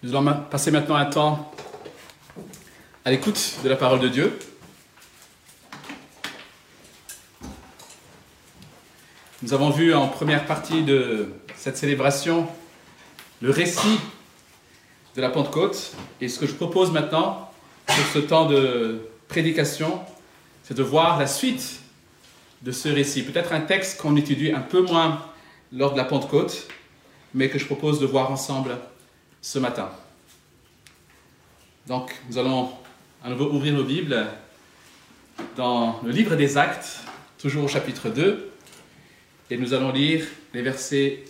Nous allons passer maintenant un temps à l'écoute de la parole de Dieu. Nous avons vu en première partie de cette célébration le récit de la Pentecôte. Et ce que je propose maintenant, sur ce temps de prédication, c'est de voir la suite de ce récit. Peut-être un texte qu'on étudie un peu moins lors de la Pentecôte, mais que je propose de voir ensemble ce matin. Donc, nous allons à nouveau ouvrir nos Bibles dans le livre des Actes, toujours au chapitre 2, et nous allons lire les versets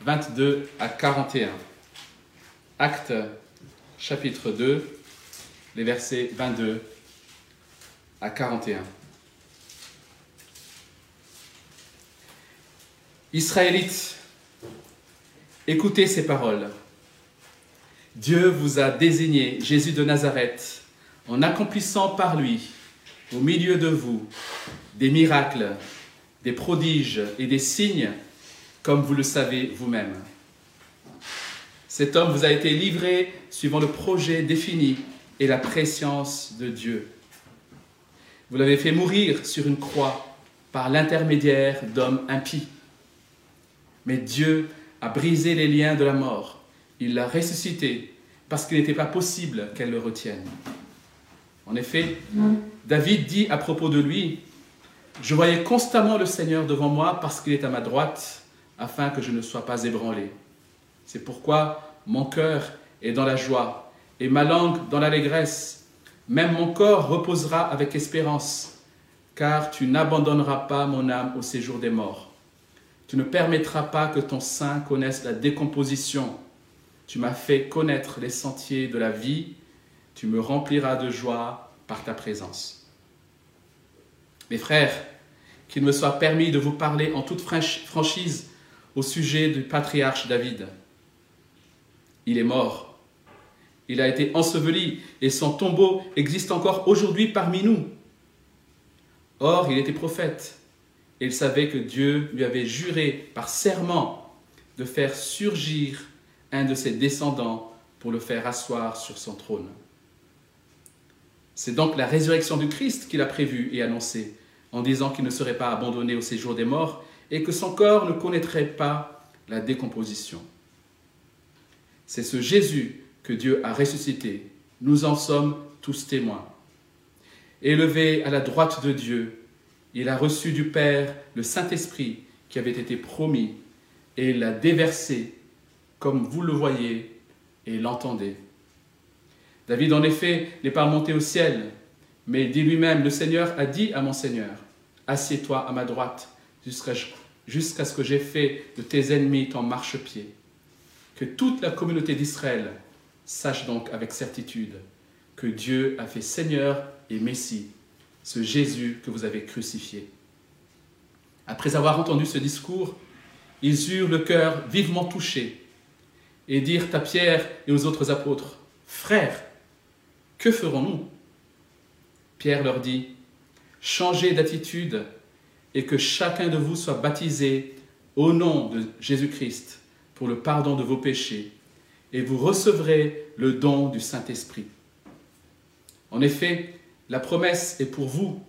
22 à 41. Actes, chapitre 2, les versets 22 à 41. Israélites, écoutez ces paroles. Dieu vous a désigné Jésus de Nazareth en accomplissant par lui, au milieu de vous, des miracles, des prodiges et des signes, comme vous le savez vous-même. Cet homme vous a été livré suivant le projet défini et la préscience de Dieu. Vous l'avez fait mourir sur une croix par l'intermédiaire d'hommes impies. Mais Dieu a brisé les liens de la mort il l'a ressuscité parce qu'il n'était pas possible qu'elle le retienne. En effet, David dit à propos de lui, Je voyais constamment le Seigneur devant moi parce qu'il est à ma droite, afin que je ne sois pas ébranlé. C'est pourquoi mon cœur est dans la joie et ma langue dans l'allégresse. Même mon corps reposera avec espérance, car tu n'abandonneras pas mon âme au séjour des morts. Tu ne permettras pas que ton sein connaisse la décomposition tu m'as fait connaître les sentiers de la vie. Tu me rempliras de joie par ta présence. Mes frères, qu'il me soit permis de vous parler en toute franchise au sujet du patriarche David. Il est mort. Il a été enseveli et son tombeau existe encore aujourd'hui parmi nous. Or, il était prophète et il savait que Dieu lui avait juré par serment de faire surgir un de ses descendants pour le faire asseoir sur son trône. C'est donc la résurrection du Christ qu'il a prévue et annoncée, en disant qu'il ne serait pas abandonné au séjour des morts et que son corps ne connaîtrait pas la décomposition. C'est ce Jésus que Dieu a ressuscité. Nous en sommes tous témoins. Élevé à la droite de Dieu, il a reçu du Père le Saint-Esprit qui avait été promis et l'a déversé comme vous le voyez et l'entendez. David, en effet, n'est pas monté au ciel, mais dit lui-même, le Seigneur a dit à mon Seigneur, assieds-toi à ma droite jusqu'à ce que j'ai fait de tes ennemis ton marchepied. Que toute la communauté d'Israël sache donc avec certitude que Dieu a fait Seigneur et Messie, ce Jésus que vous avez crucifié. Après avoir entendu ce discours, ils eurent le cœur vivement touché et dirent à Pierre et aux autres apôtres, Frères, que ferons-nous? Pierre leur dit, Changez d'attitude et que chacun de vous soit baptisé au nom de Jésus-Christ pour le pardon de vos péchés, et vous recevrez le don du Saint-Esprit. En effet, la promesse est pour vous,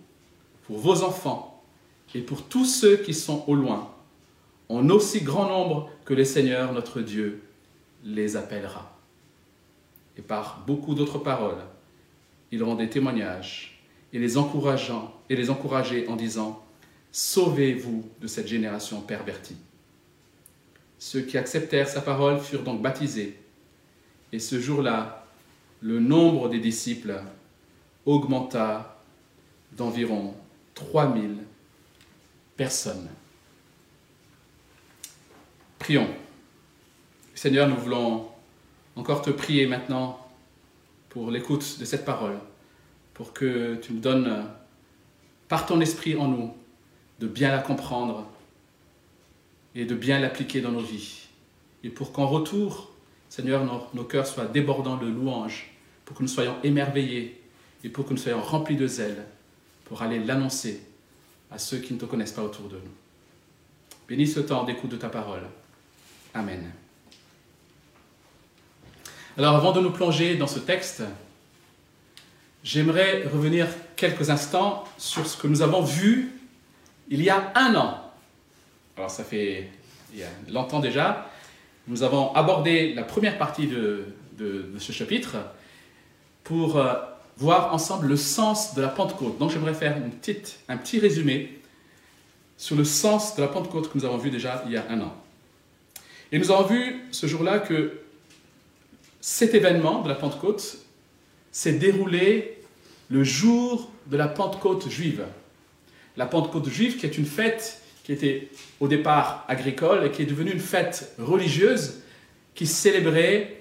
pour vos enfants, et pour tous ceux qui sont au loin, en aussi grand nombre que le Seigneur notre Dieu les appellera. Et par beaucoup d'autres paroles, il rend des témoignages et les encourageant et les encourager en disant Sauvez-vous de cette génération pervertie. Ceux qui acceptèrent sa parole furent donc baptisés. Et ce jour-là, le nombre des disciples augmenta d'environ 3000 personnes. Prions. Seigneur, nous voulons encore te prier maintenant pour l'écoute de cette parole, pour que tu nous donnes, par ton esprit en nous, de bien la comprendre et de bien l'appliquer dans nos vies. Et pour qu'en retour, Seigneur, nos, cœurs soient débordants de louanges, pour que nous soyons émerveillés et pour que nous soyons remplis de zèle pour aller l'annoncer à ceux qui ne te connaissent pas autour de nous. Bénis ce temps d'écoute de ta parole. Amen. Alors avant de nous plonger dans ce texte, j'aimerais revenir quelques instants sur ce que nous avons vu il y a un an. Alors ça fait il y a longtemps déjà. Nous avons abordé la première partie de, ce chapitre pour euh, voir ensemble le sens de la Pentecôte. Donc j'aimerais faire une petite, un petit résumé sur le sens de la Pentecôte que nous avons vu déjà il y a un an. Et nous avons vu ce jour-là que cet événement de la Pentecôte s'est déroulé le jour de la Pentecôte juive. La Pentecôte juive qui est une fête qui était au départ agricole et qui est devenue une fête religieuse qui célébrait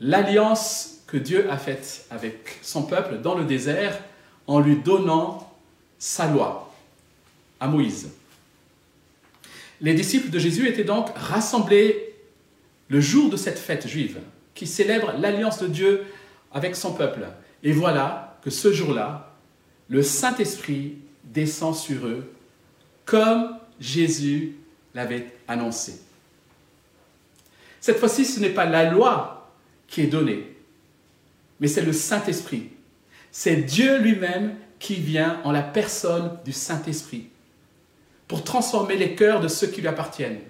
l'alliance que Dieu a faite avec son peuple dans le désert en lui donnant sa loi à Moïse. Les disciples de Jésus étaient donc rassemblés le jour de cette fête juive qui célèbre l'alliance de Dieu avec son peuple. Et voilà que ce jour-là, le Saint-Esprit descend sur eux comme Jésus l'avait annoncé. Cette fois-ci, ce n'est pas la loi qui est donnée, mais c'est le Saint-Esprit. C'est Dieu lui-même qui vient en la personne du Saint-Esprit pour transformer les cœurs de ceux qui lui appartiennent.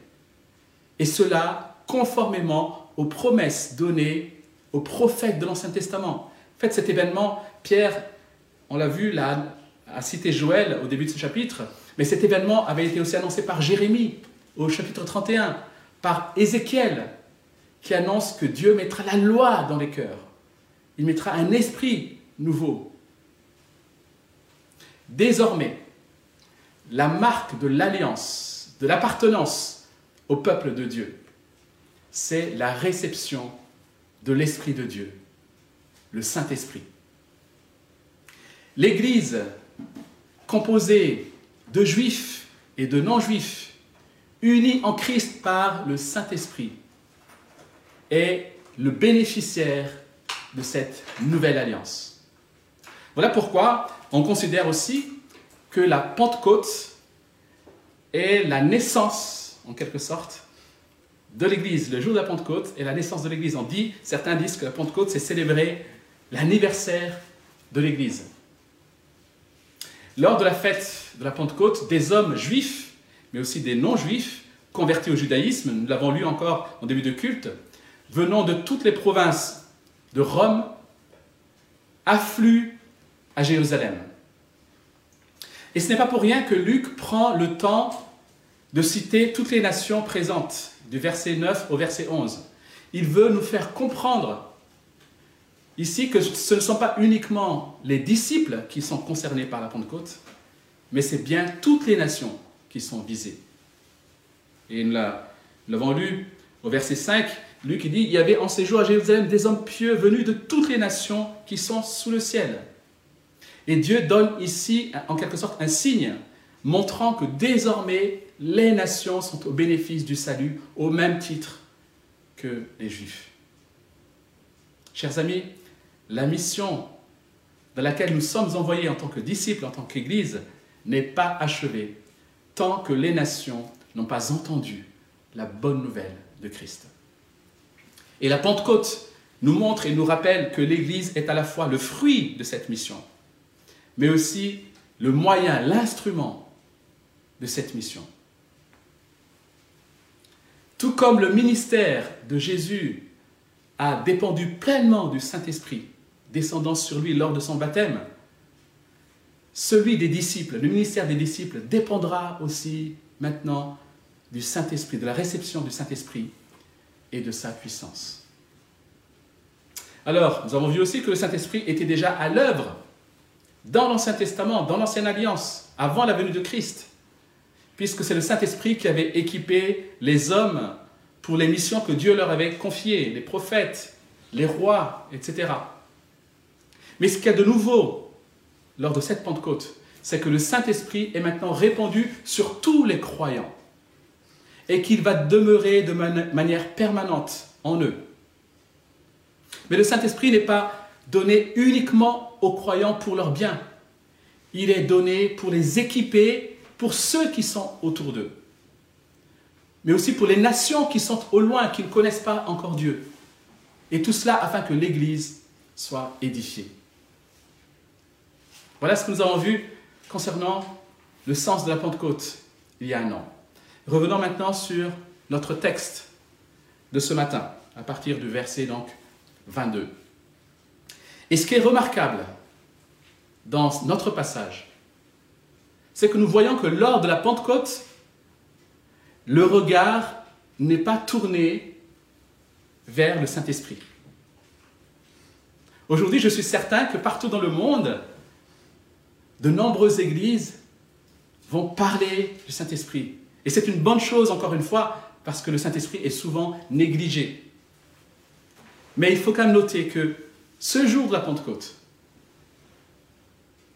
Et cela conformément aux promesses données aux prophètes de l'Ancien Testament. En fait, cet événement, Pierre, on l'a vu, là, a cité Joël au début de ce chapitre, mais cet événement avait été aussi annoncé par Jérémie au chapitre 31, par Ézéchiel, qui annonce que Dieu mettra la loi dans les cœurs. Il mettra un esprit nouveau. Désormais, la marque de l'alliance, de l'appartenance au peuple de Dieu, c'est la réception de l'Esprit de Dieu, le Saint-Esprit. L'Église, composée de juifs et de non-juifs, unis en Christ par le Saint-Esprit, est le bénéficiaire de cette nouvelle alliance. Voilà pourquoi on considère aussi que la Pentecôte est la naissance, en quelque sorte, de l'Église. Le jour de la Pentecôte est la naissance de l'Église. On dit, certains disent que la Pentecôte, c'est célébrer l'anniversaire de l'Église. Lors de la fête de la Pentecôte, des hommes juifs, mais aussi des non-juifs, convertis au judaïsme, nous l'avons lu encore en début de culte, venant de toutes les provinces de Rome, affluent à Jérusalem. Et ce n'est pas pour rien que Luc prend le temps de citer toutes les nations présentes, du verset 9 au verset 11. Il veut nous faire comprendre ici que ce ne sont pas uniquement les disciples qui sont concernés par la Pentecôte, mais c'est bien toutes les nations qui sont visées. Et nous l'avons lu au verset 5, Luc dit, il y avait en ces jours à Jérusalem des hommes pieux venus de toutes les nations qui sont sous le ciel. Et Dieu donne ici, en quelque sorte, un signe montrant que désormais, les nations sont au bénéfice du salut au même titre que les Juifs. Chers amis, la mission dans laquelle nous sommes envoyés en tant que disciples, en tant qu'Église, n'est pas achevée tant que les nations n'ont pas entendu la bonne nouvelle de Christ. Et la Pentecôte nous montre et nous rappelle que l'Église est à la fois le fruit de cette mission, mais aussi le moyen, l'instrument de cette mission. Tout comme le ministère de Jésus a dépendu pleinement du Saint-Esprit, descendant sur lui lors de son baptême, celui des disciples, le ministère des disciples dépendra aussi maintenant du Saint-Esprit, de la réception du Saint-Esprit et de sa puissance. Alors, nous avons vu aussi que le Saint-Esprit était déjà à l'œuvre dans l'Ancien Testament, dans l'Ancienne Alliance, avant la venue de Christ, puisque c'est le Saint-Esprit qui avait équipé les hommes pour les missions que Dieu leur avait confiées, les prophètes, les rois, etc. Mais ce qu'il y a de nouveau lors de cette Pentecôte, c'est que le Saint-Esprit est maintenant répandu sur tous les croyants et qu'il va demeurer de manière permanente en eux. Mais le Saint-Esprit n'est pas donné uniquement aux croyants pour leur bien. Il est donné pour les équiper, pour ceux qui sont autour d'eux. Mais aussi pour les nations qui sont au loin, qui ne connaissent pas encore Dieu. Et tout cela afin que l'Église soit édifiée. Voilà ce que nous avons vu concernant le sens de la Pentecôte il y a un an. Revenons maintenant sur notre texte de ce matin, à partir du verset donc 22. Et ce qui est remarquable dans notre passage, c'est que nous voyons que lors de la Pentecôte, le regard n'est pas tourné vers le Saint-Esprit. Aujourd'hui, je suis certain que partout dans le monde, de nombreuses églises vont parler du Saint-Esprit. Et c'est une bonne chose, encore une fois, parce que le Saint-Esprit est souvent négligé. Mais il faut quand même noter que ce jour de la Pentecôte,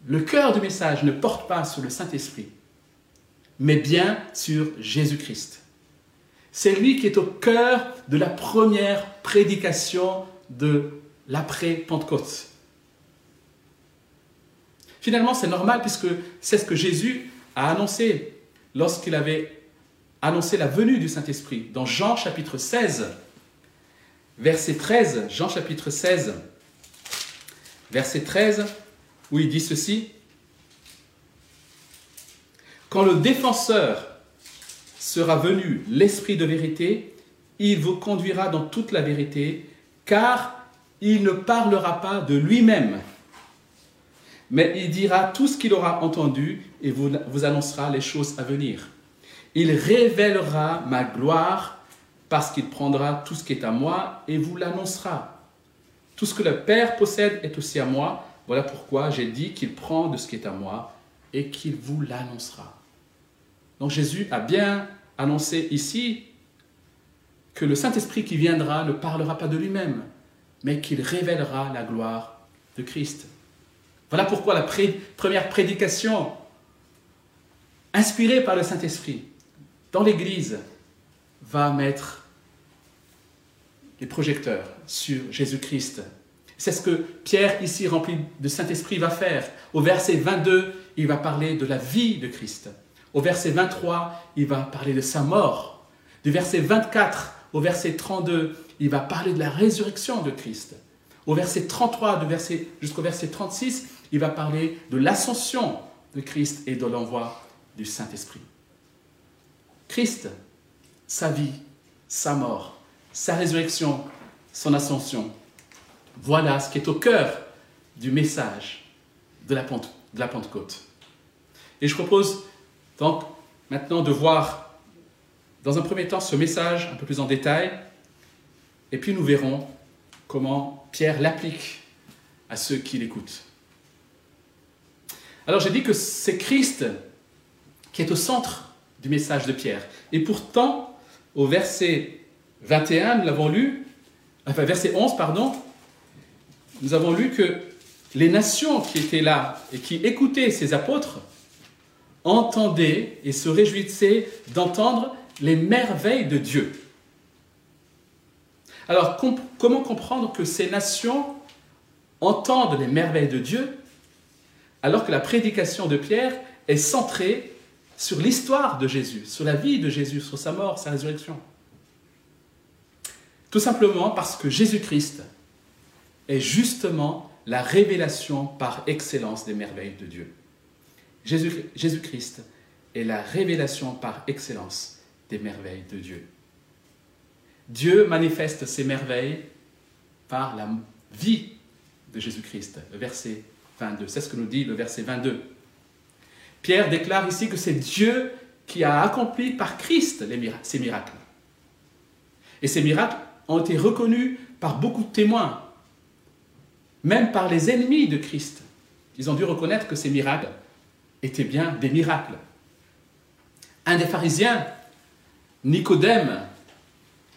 le cœur du message ne porte pas sur le Saint-Esprit, mais bien sur Jésus-Christ. C'est lui qui est au cœur de la première prédication de l'après-Pentecôte. Finalement, c'est normal puisque c'est ce que Jésus a annoncé lorsqu'il avait annoncé la venue du Saint-Esprit. Dans Jean chapitre 16, verset 13, Jean chapitre 16, verset 13, où il dit ceci. Quand le défenseur sera venu, l'Esprit de vérité, il vous conduira dans toute la vérité, car il ne parlera pas de lui-même, mais il dira tout ce qu'il aura entendu et vous, vous annoncera les choses à venir. Il révélera ma gloire parce qu'il prendra tout ce qui est à moi et vous l'annoncera. Tout ce que le Père possède est aussi à moi. Voilà pourquoi j'ai dit qu'il prend de ce qui est à moi et qu'il vous l'annoncera. Donc Jésus a bien annoncé ici que le Saint-Esprit qui viendra ne parlera pas de lui-même, mais qu'il révélera la gloire de Christ. Voilà pourquoi la première prédication, inspirée par le Saint-Esprit, dans l'Église, va mettre les projecteurs sur Jésus-Christ. C'est ce que Pierre, ici rempli de Saint-Esprit, va faire. Au verset 22, il va parler de la vie de Christ. Au verset 23, il va parler de sa mort. Du verset 24 au verset 32, il va parler de la résurrection de Christ. Au verset 33 jusqu'au verset 36, il va parler de l'ascension de Christ et de l'envoi du Saint-Esprit. Christ, sa vie, sa mort, sa résurrection, son ascension. Voilà ce qui est au cœur du message de la, de la Pentecôte. Et je propose donc maintenant de voir dans un premier temps ce message un peu plus en détail, et puis nous verrons comment Pierre l'applique à ceux qui l'écoutent. Alors j'ai dit que c'est Christ qui est au centre du message de Pierre. Et pourtant, au verset 21, nous l'avons lu, enfin verset 11, pardon, nous avons lu que les nations qui étaient là et qui écoutaient ces apôtres entendaient et se réjouissaient d'entendre les merveilles de Dieu. Alors, comment comprendre que ces nations entendent les merveilles de Dieu alors que la prédication de Pierre est centrée sur l'histoire de Jésus, sur la vie de Jésus, sur sa mort, sa résurrection? Tout simplement parce que Jésus-Christ est justement la révélation par excellence des merveilles de Dieu. Jésus-Christ est la révélation par excellence des merveilles de Dieu. Dieu manifeste ses merveilles par la vie de Jésus-Christ. Verset 22, c'est ce que nous dit le verset 22. Pierre déclare ici que c'est Dieu qui a accompli par Christ ces miracles. Et ces miracles ont été reconnus par beaucoup de témoins, même par les ennemis de Christ. Ils ont dû reconnaître que ces miracles étaient bien des miracles. Un des pharisiens, Nicodème,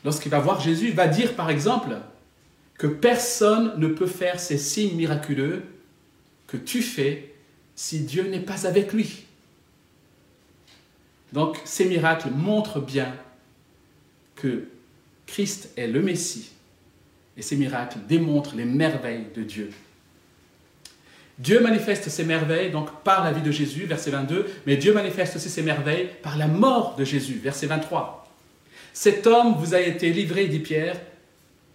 lorsqu'il va voir Jésus, va dire par exemple que personne ne peut faire ces signes miraculeux que tu fais si Dieu n'est pas avec lui. Donc ces miracles montrent bien que Christ est le Messie et ces miracles démontrent les merveilles de Dieu. Dieu manifeste ses merveilles donc par la vie de Jésus, verset 22, mais Dieu manifeste aussi ses merveilles par la mort de Jésus, verset 23. Cet homme vous a été livré, dit Pierre,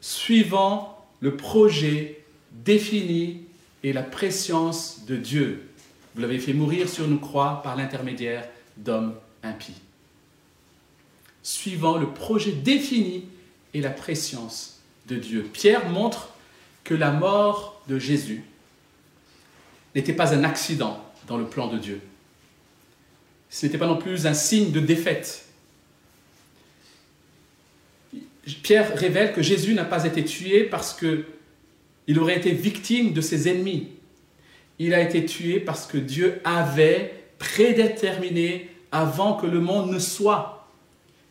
suivant le projet défini et la préscience de Dieu. Vous l'avez fait mourir sur une croix par l'intermédiaire d'hommes impies. Suivant le projet défini et la préscience Pierre montre que la mort de Jésus n'était pas un accident dans le plan de Dieu. Ce n'était pas non plus un signe de défaite. Pierre révèle que Jésus n'a pas été tué parce que il aurait été victime de ses ennemis. Il a été tué parce que Dieu avait prédéterminé avant que le monde ne soit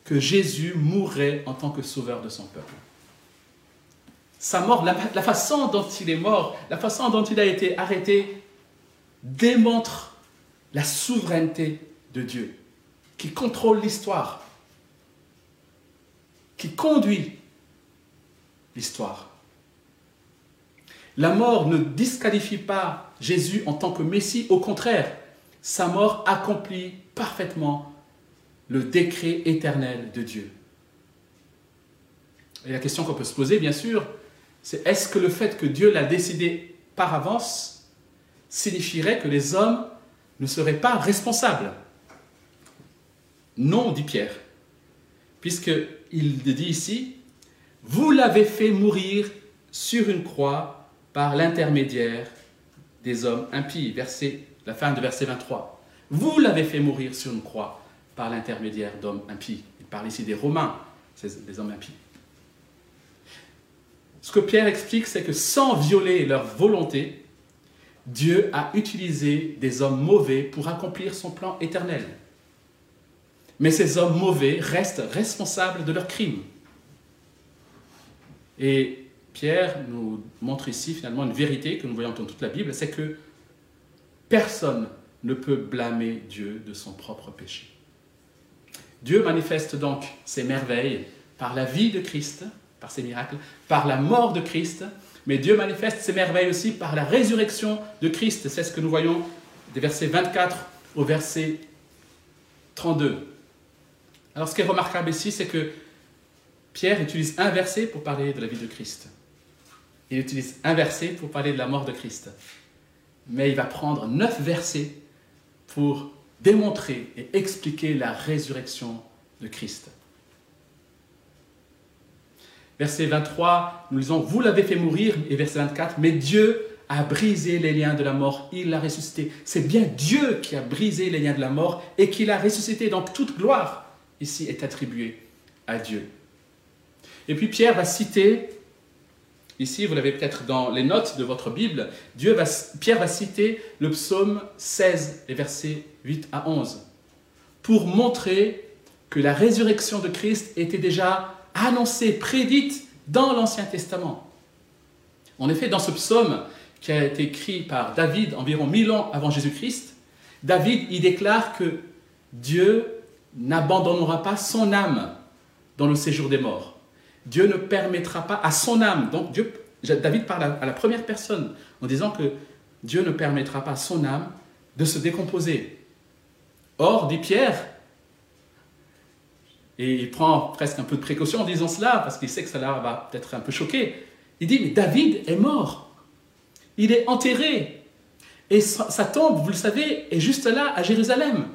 que Jésus mourrait en tant que sauveur de son peuple. Sa mort, la, façon dont il est mort, la façon dont il a été arrêté, démontre la souveraineté de Dieu, qui contrôle l'histoire, qui conduit l'histoire. La mort ne disqualifie pas Jésus en tant que Messie, au contraire, sa mort accomplit parfaitement le décret éternel de Dieu. Et la question qu'on peut se poser, bien sûr, c'est est-ce que le fait que Dieu l'a décidé par avance signifierait que les hommes ne seraient pas responsables? Non, dit Pierre, puisqu'il dit ici, vous l'avez fait mourir sur une croix par l'intermédiaire des hommes impies. Verset, la fin de verset 23. Vous l'avez fait mourir sur une croix par l'intermédiaire d'hommes impies. Il parle ici des Romains, des hommes impies. Ce que Pierre explique, c'est que sans violer leur volonté, Dieu a utilisé des hommes mauvais pour accomplir son plan éternel. Mais ces hommes mauvais restent responsables de leurs crimes. Et Pierre nous montre ici finalement une vérité que nous voyons dans toute la Bible, c'est que personne ne peut blâmer Dieu de son propre péché. Dieu manifeste donc ses merveilles par la vie de Christ, par ses miracles, par la mort de Christ, mais Dieu manifeste ses merveilles aussi par la résurrection de Christ. C'est ce que nous voyons des versets 24 au verset 32. Alors ce qui est remarquable ici, c'est que Pierre utilise un verset pour parler de la vie de Christ il utilise un verset pour parler de la mort de Christ. Mais il va prendre neuf versets pour démontrer et expliquer la résurrection de Christ. Verset 23, nous lisons, vous l'avez fait mourir, et verset 24, mais Dieu a brisé les liens de la mort, il l'a ressuscité. C'est bien Dieu qui a brisé les liens de la mort et qui l'a ressuscité. Donc toute gloire ici est attribuée à Dieu. Et puis Pierre va citer Ici, vous l'avez peut-être dans les notes de votre Bible, Dieu va, Pierre va citer le psaume 16, les versets 8 à 11, pour montrer que la résurrection de Christ était déjà annoncée, prédite dans l'Ancien Testament. En effet, dans ce psaume qui a été écrit par David environ mille ans avant Jésus-Christ, David y déclare que Dieu n'abandonnera pas son âme dans le séjour des morts. Dieu ne permettra pas à son âme, donc Dieu, David parle à la première personne en disant que Dieu ne permettra pas à son âme de se décomposer. Or, dit Pierre, et il prend presque un peu de précaution en disant cela, parce qu'il sait que cela va peut-être un peu choquer, il dit, mais David est mort, il est enterré, et sa tombe, vous le savez, est juste là, à Jérusalem.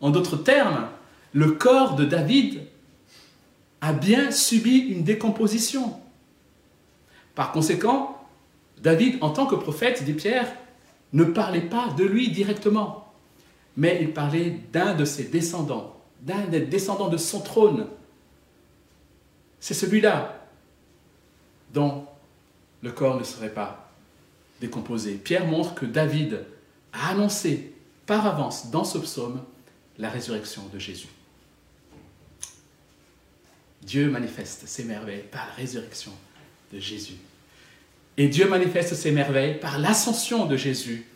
En d'autres termes, le corps de David a bien subi une décomposition. Par conséquent, David, en tant que prophète, dit Pierre, ne parlait pas de lui directement, mais il parlait d'un de ses descendants, d'un des descendants de son trône. C'est celui-là dont le corps ne serait pas décomposé. Pierre montre que David a annoncé par avance dans ce psaume la résurrection de Jésus. Dieu manifeste ses merveilles par la résurrection de Jésus. Et Dieu manifeste ses merveilles par l'ascension de Jésus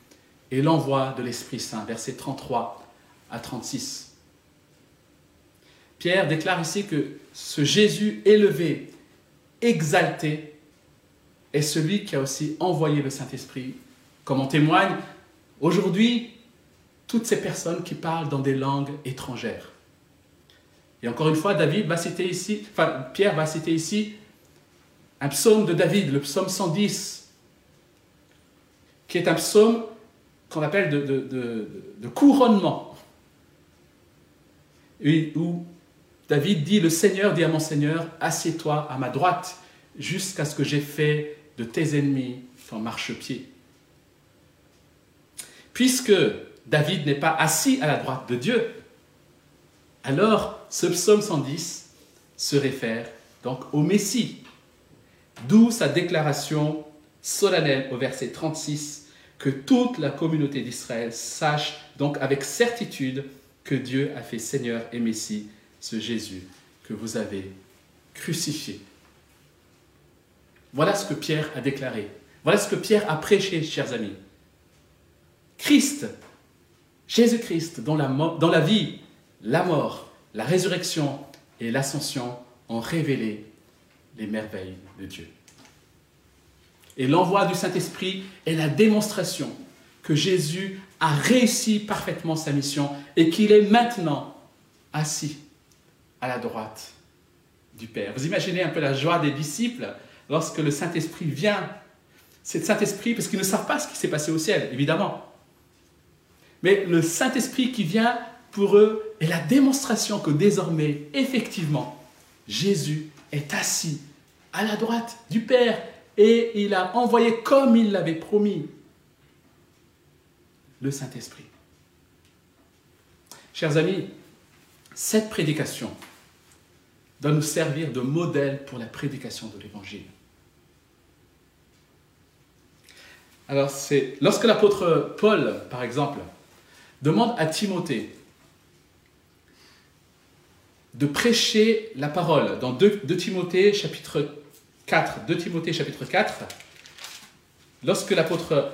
et l'envoi de l'Esprit Saint, versets 33 à 36. Pierre déclare ici que ce Jésus élevé, exalté, est celui qui a aussi envoyé le Saint-Esprit, comme en témoigne aujourd'hui toutes ces personnes qui parlent dans des langues étrangères. Et encore une fois, David va citer ici, enfin Pierre va citer ici un psaume de David, le psaume 110, qui est un psaume qu'on appelle de, couronnement, où David dit, le Seigneur dit à mon Seigneur, assieds-toi à ma droite jusqu'à ce que j'ai fait de tes ennemis ton marchepied. Puisque David n'est pas assis à la droite de Dieu, alors ce psaume 110 se réfère donc au Messie, d'où sa déclaration solennelle au verset 36 que toute la communauté d'Israël sache donc avec certitude que Dieu a fait Seigneur et Messie ce Jésus que vous avez crucifié. Voilà ce que Pierre a déclaré. Voilà ce que Pierre a prêché, chers amis. Christ, Jésus-Christ, dans la, la vie, la mort, la résurrection et l'ascension ont révélé les merveilles de Dieu. Et l'envoi du Saint-Esprit est la démonstration que Jésus a réussi parfaitement sa mission et qu'il est maintenant assis à la droite du Père. Vous imaginez un peu la joie des disciples lorsque le Saint-Esprit vient. C'est le Saint-Esprit parce qu'ils ne savent pas ce qui s'est passé au ciel, évidemment. Mais le Saint-Esprit qui vient pour eux est la démonstration que désormais, effectivement, Jésus est assis à la droite du Père et il a envoyé comme il l'avait promis le Saint-Esprit. Chers amis, cette prédication doit nous servir de modèle pour la prédication de l'Évangile. Alors c'est lorsque l'apôtre Paul, par exemple, demande à Timothée de prêcher la parole dans 2, Timothée chapitre 4, 2 Timothée chapitre 4, lorsque l'apôtre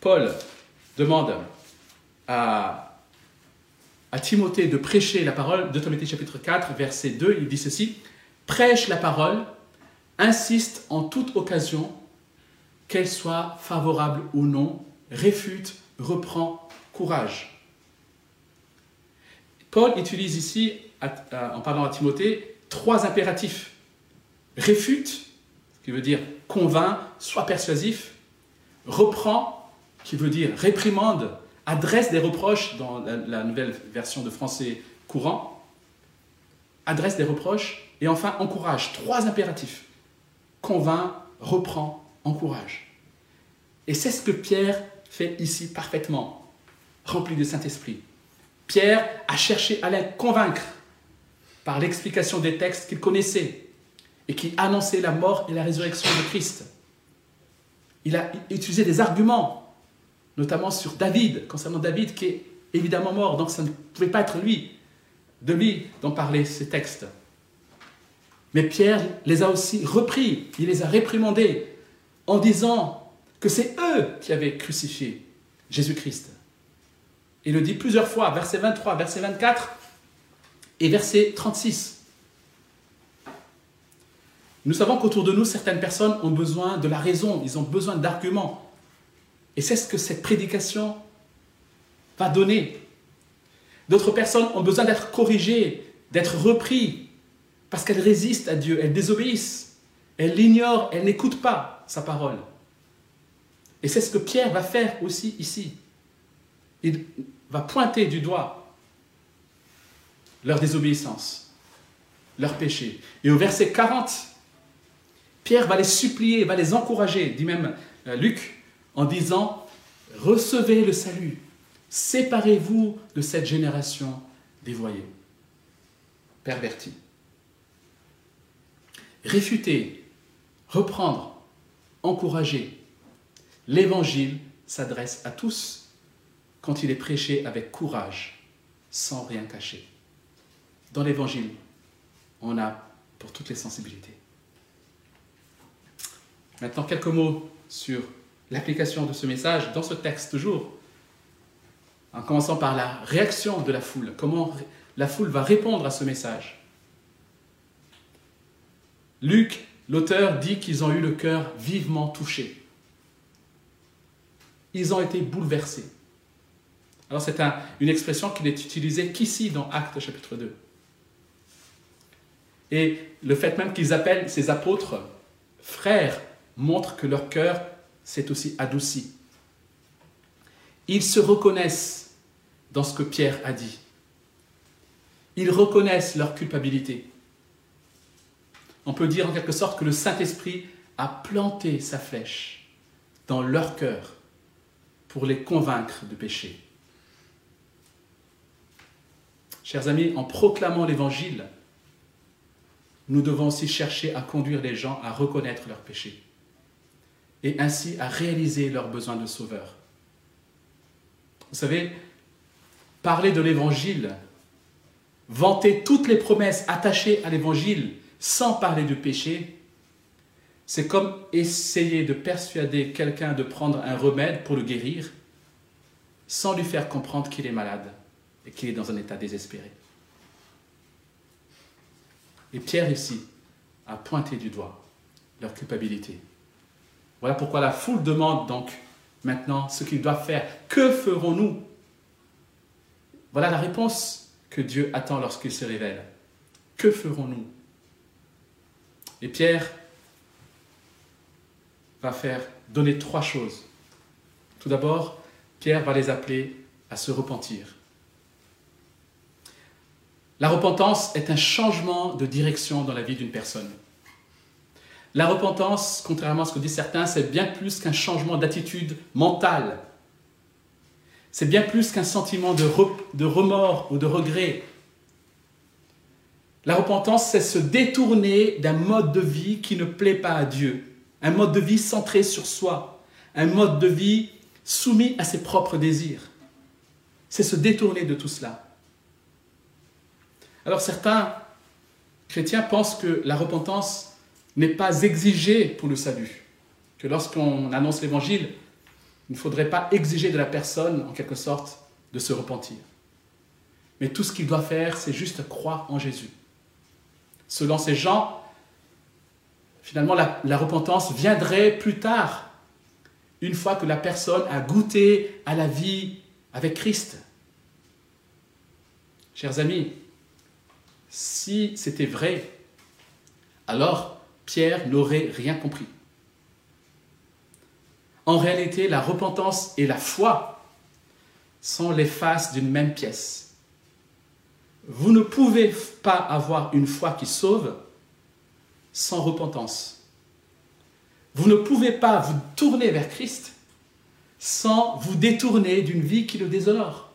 Paul demande à, à Timothée de prêcher la parole, 2 Timothée chapitre 4, verset 2, il dit ceci, prêche la parole, insiste en toute occasion, qu'elle soit favorable ou non, réfute, reprend, courage. Paul utilise ici, en parlant à Timothée, trois impératifs. Réfute, qui veut dire convainc, soit persuasif. Reprend, qui veut dire réprimande, adresse des reproches dans la, nouvelle version de français courant. Adresse des reproches. Et enfin, encourage. Trois impératifs. Convainc, reprend, encourage. Et c'est ce que Pierre fait ici parfaitement rempli de Saint-Esprit. Pierre a cherché à les convaincre par l'explication des textes qu'il connaissait et qui annonçaient la mort et la résurrection de Christ. Il a utilisé des arguments, notamment sur David, concernant David qui est évidemment mort, donc ça ne pouvait pas être lui, de lui dont parlaient ces textes. Mais Pierre les a aussi repris, il les a réprimandés en disant que c'est eux qui avaient crucifié Jésus-Christ. Il le dit plusieurs fois, verset 23, verset 24 et verset 36. Nous savons qu'autour de nous, certaines personnes ont besoin de la raison, ils ont besoin d'arguments. Et c'est ce que cette prédication va donner. D'autres personnes ont besoin d'être corrigées, d'être repris, parce qu'elles résistent à Dieu, elles désobéissent, elles l'ignorent, elles n'écoutent pas sa parole. Et c'est ce que Pierre va faire aussi ici. Il va pointer du doigt leur désobéissance, leur péché. Et au verset 40, Pierre va les supplier, va les encourager, dit même euh, Luc, en disant, recevez le salut, séparez-vous de cette génération dévoyée, pervertie. Réfuter, reprendre, encourager. L'évangile s'adresse à tous quand il est prêché avec courage, sans rien cacher. Dans l'Évangile, on a pour toutes les sensibilités. Maintenant, quelques mots sur l'application de ce message dans ce texte toujours, en commençant par la réaction de la foule, comment la foule va répondre à ce message. Luc, l'auteur, dit qu'ils ont eu le cœur vivement touché. Ils ont été bouleversés. Alors c'est une expression qui n'est utilisée qu'ici dans Actes chapitre 2. Et le fait même qu'ils appellent ces apôtres frères montrent que leur cœur s'est aussi adouci. Ils se reconnaissent dans ce que Pierre a dit. Ils reconnaissent leur culpabilité. On peut dire en quelque sorte que le Saint-Esprit a planté sa flèche dans leur cœur pour les convaincre de péché. Chers amis, en proclamant l'Évangile, nous devons aussi chercher à conduire les gens à reconnaître leurs péchés et ainsi à réaliser leurs besoins de sauveur. Vous savez, parler de l'Évangile, vanter toutes les promesses attachées à l'Évangile sans parler du péché, c'est comme essayer de persuader quelqu'un de prendre un remède pour le guérir sans lui faire comprendre qu'il est malade et qu'il est dans un état désespéré. Et Pierre ici a pointé du doigt leur culpabilité. Voilà pourquoi la foule demande donc maintenant ce qu'ils doivent faire. Que ferons-nous? Voilà la réponse que Dieu attend lorsqu'il se révèle. Que ferons-nous? Et Pierre va faire donner trois choses. Tout d'abord, Pierre va les appeler à se repentir. La repentance est un changement de direction dans la vie d'une personne. La repentance, contrairement à ce que disent certains, c'est bien plus qu'un changement d'attitude mentale. C'est bien plus qu'un sentiment de, remords ou de regret. La repentance, c'est se détourner d'un mode de vie qui ne plaît pas à Dieu, un mode de vie centré sur soi, un mode de vie soumis à ses propres désirs. C'est se détourner de tout cela. Alors certains chrétiens pensent que la repentance n'est pas exigée pour le salut, que lorsqu'on annonce l'évangile, il ne faudrait pas exiger de la personne, en quelque sorte, de se repentir. Mais tout ce qu'il doit faire, c'est juste croire en Jésus. Selon ces gens, finalement, la, repentance viendrait plus tard, une fois que la personne a goûté à la vie avec Christ. Chers amis, si c'était vrai, alors Pierre n'aurait rien compris. En réalité, la repentance et la foi sont les faces d'une même pièce. Vous ne pouvez pas avoir une foi qui sauve sans repentance. Vous ne pouvez pas vous tourner vers Christ sans vous détourner d'une vie qui le déshonore.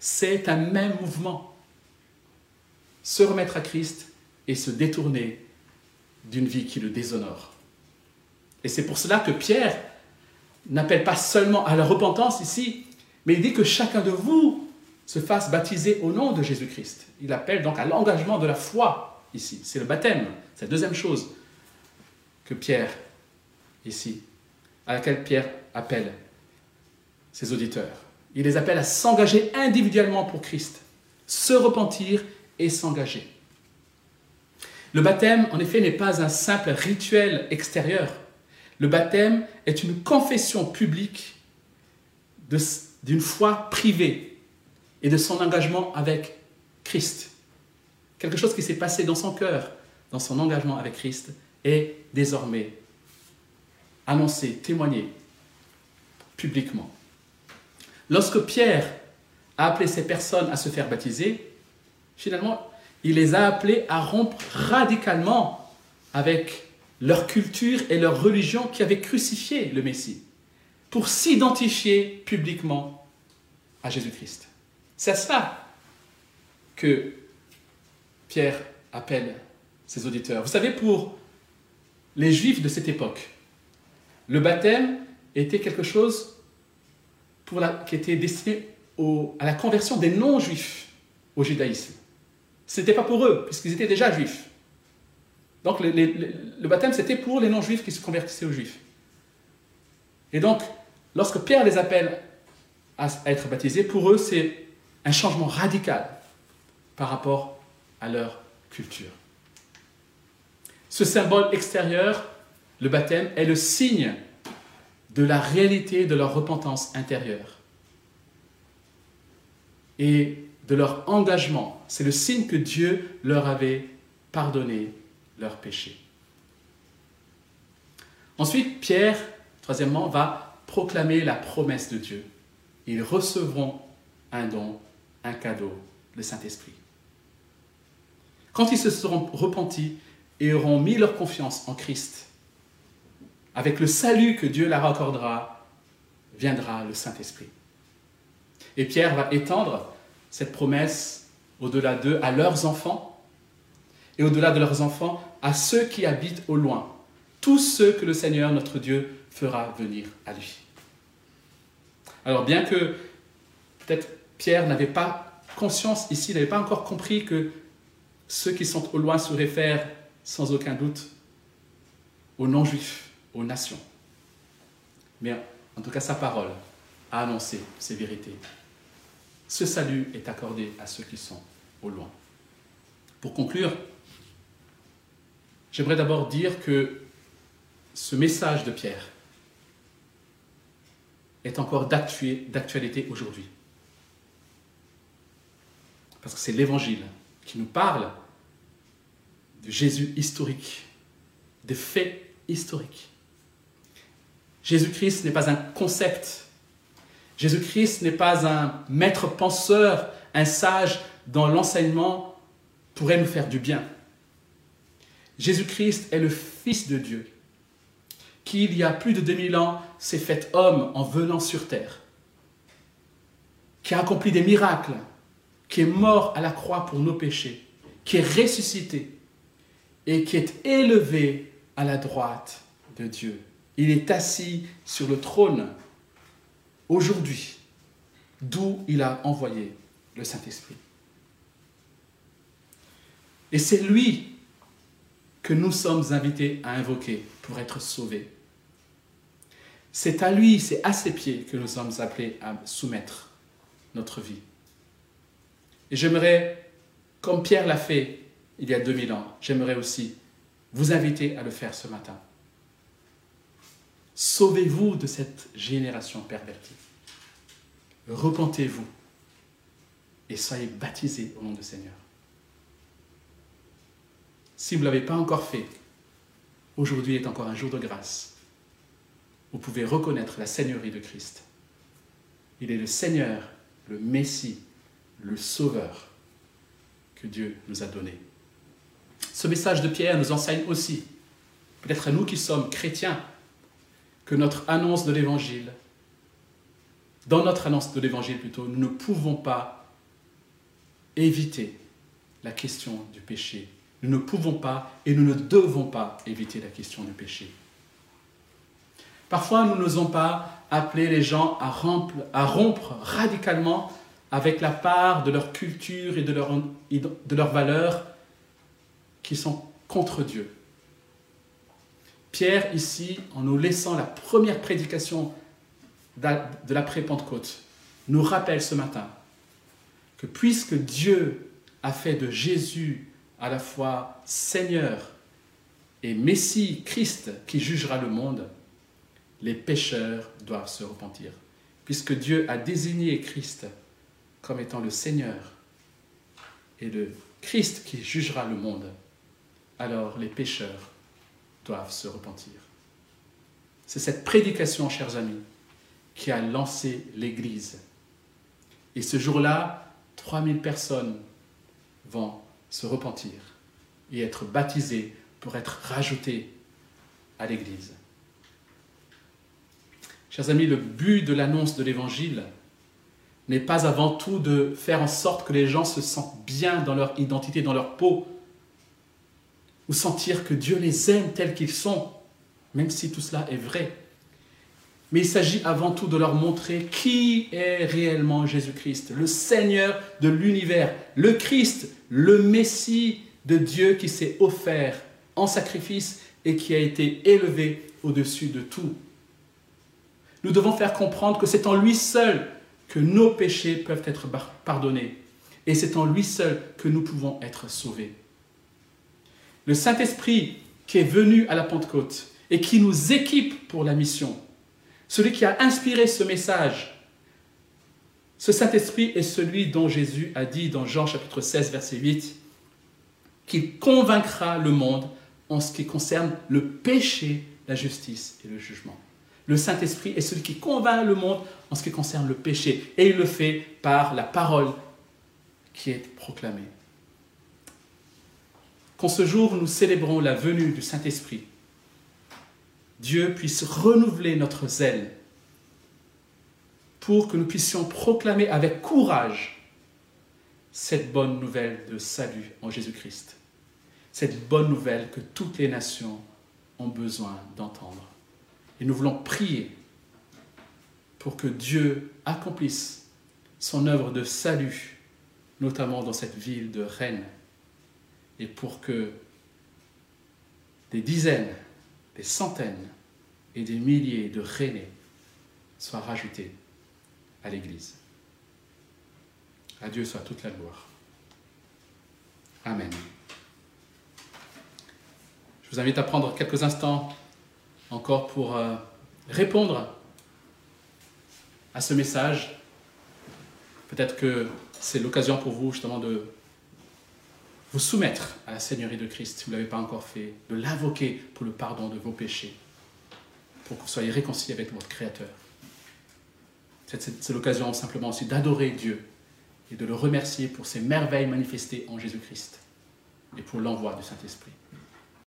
C'est un même mouvement se remettre à Christ et se détourner d'une vie qui le déshonore. Et c'est pour cela que Pierre n'appelle pas seulement à la repentance ici, mais il dit que chacun de vous se fasse baptiser au nom de Jésus-Christ. Il appelle donc à l'engagement de la foi ici. C'est le baptême. C'est la deuxième chose que Pierre, ici, à laquelle Pierre appelle ses auditeurs. Il les appelle à s'engager individuellement pour Christ, se repentir et s'engager. Le baptême, en effet, n'est pas un simple rituel extérieur. Le baptême est une confession publique d'une foi privée et de son engagement avec Christ. Quelque chose qui s'est passé dans son cœur, dans son engagement avec Christ, est désormais annoncé, témoigné publiquement. Lorsque Pierre a appelé ces personnes à se faire baptiser, finalement, il les a appelés à rompre radicalement avec leur culture et leur religion qui avaient crucifié le Messie, pour s'identifier publiquement à Jésus-Christ. C'est à ça que Pierre appelle ses auditeurs. Vous savez, pour les Juifs de cette époque, le baptême était quelque chose qui était destiné à la conversion des non-juifs au judaïsme. Ce n'était pas pour eux, puisqu'ils étaient déjà juifs. Donc le baptême, c'était pour les non-juifs qui se convertissaient aux juifs. Et donc, lorsque Pierre les appelle à être baptisés, pour eux, c'est un changement radical par rapport à leur culture. Ce symbole extérieur, le baptême, est le signe de la réalité de leur repentance intérieure. Et de leur engagement. C'est le signe que Dieu leur avait pardonné leurs péchés. Ensuite, Pierre, troisièmement, va proclamer la promesse de Dieu. Ils recevront un don, un cadeau, le Saint-Esprit. Quand ils se seront repentis et auront mis leur confiance en Christ, avec le salut que Dieu leur accordera, viendra le Saint-Esprit. Et Pierre va étendre cette promesse au-delà d'eux à leurs enfants et au-delà de leurs enfants à ceux qui habitent au loin, tous ceux que le Seigneur notre Dieu fera venir à lui. Alors bien que peut-être Pierre n'avait pas conscience ici, n'avait pas encore compris que ceux qui sont au loin se réfèrent sans aucun doute aux non-juifs, aux nations. Mais en tout cas, sa parole a annoncé ces vérités. Ce salut est accordé à ceux qui sont au loin. Pour conclure, j'aimerais d'abord dire que ce message de Pierre est encore d'actualité aujourd'hui. Parce que c'est l'Évangile qui nous parle de Jésus historique, des faits historiques. Jésus-Christ n'est pas un concept. Jésus-Christ n'est pas un maître penseur, un sage dont l'enseignement pourrait nous faire du bien. Jésus-Christ est le Fils de Dieu qui, il y a plus de 2000 ans, s'est fait homme en venant sur terre, qui a accompli des miracles, qui est mort à la croix pour nos péchés, qui est ressuscité et qui est élevé à la droite de Dieu. Il est assis sur le trône aujourd'hui, d'où il a envoyé le Saint-Esprit. Et c'est lui que nous sommes invités à invoquer pour être sauvés. C'est à lui, c'est à ses pieds que nous sommes appelés à soumettre notre vie. Et j'aimerais, comme Pierre l'a fait il y a 2000 ans, j'aimerais aussi vous inviter à le faire ce matin. Sauvez-vous de cette génération pervertie. Repentez-vous et soyez baptisés au nom du Seigneur. Si vous ne l'avez pas encore fait, aujourd'hui est encore un jour de grâce vous pouvez reconnaître la Seigneurie de Christ. Il est le Seigneur, le Messie, le Sauveur que Dieu nous a donné. Ce message de Pierre nous enseigne aussi, peut-être à nous qui sommes chrétiens, que notre annonce de l'Évangile, dans notre annonce de l'Évangile plutôt, nous ne pouvons pas éviter la question du péché. Nous ne pouvons pas et nous ne devons pas éviter la question du péché. Parfois, nous n'osons pas appeler les gens à rompre, radicalement avec la part de leur culture et de, leurs valeurs qui sont contre Dieu. Pierre, ici, en nous laissant la première prédication de l'après-Pentecôte, nous rappelle ce matin que puisque Dieu a fait de Jésus à la fois Seigneur et Messie, Christ, qui jugera le monde, les pécheurs doivent se repentir. Puisque Dieu a désigné Christ comme étant le Seigneur et le Christ qui jugera le monde, alors les pécheurs doivent se repentir. C'est cette prédication, chers amis, qui a lancé l'Église. Et ce jour-là, 3000 personnes vont se repentir et être baptisées pour être rajoutées à l'Église. Chers amis, le but de l'annonce de l'Évangile n'est pas avant tout de faire en sorte que les gens se sentent bien dans leur identité, dans leur peau, ou sentir que Dieu les aime tels qu'ils sont, même si tout cela est vrai. Mais il s'agit avant tout de leur montrer qui est réellement Jésus-Christ, le Seigneur de l'univers, le Christ, le Messie de Dieu qui s'est offert en sacrifice et qui a été élevé au-dessus de tout. Nous devons faire comprendre que c'est en lui seul que nos péchés peuvent être pardonnés. Et c'est en lui seul que nous pouvons être sauvés. Le Saint-Esprit qui est venu à la Pentecôte et qui nous équipe pour la mission, celui qui a inspiré ce message, ce Saint-Esprit est celui dont Jésus a dit dans Jean chapitre 16, verset 8, qu'il convaincra le monde en ce qui concerne le péché, la justice et le jugement. Le Saint-Esprit est celui qui convainc le monde en ce qui concerne le péché, et il le fait par la parole qui est proclamée. Qu'en ce jour nous célébrons la venue du Saint-Esprit, Dieu puisse renouveler notre zèle pour que nous puissions proclamer avec courage cette bonne nouvelle de salut en Jésus-Christ. Cette bonne nouvelle que toutes les nations ont besoin d'entendre. Et nous voulons prier pour que Dieu accomplisse son œuvre de salut, notamment dans cette ville de Rennes, et pour que des dizaines, des centaines et des milliers de Rennais soient rajoutés à l'Église. À Dieu soit toute la gloire. Amen. Je vous invite à prendre quelques instants encore pour euh, répondre à ce message. Peut-être que c'est l'occasion pour vous justement de vous soumettre à la Seigneurie de Christ si vous ne l'avez pas encore fait, de l'invoquer pour le pardon de vos péchés, pour que vous soyez réconciliés avec votre Créateur. C'est l'occasion simplement aussi d'adorer Dieu et de le remercier pour ses merveilles manifestées en Jésus-Christ et pour l'envoi du Saint-Esprit.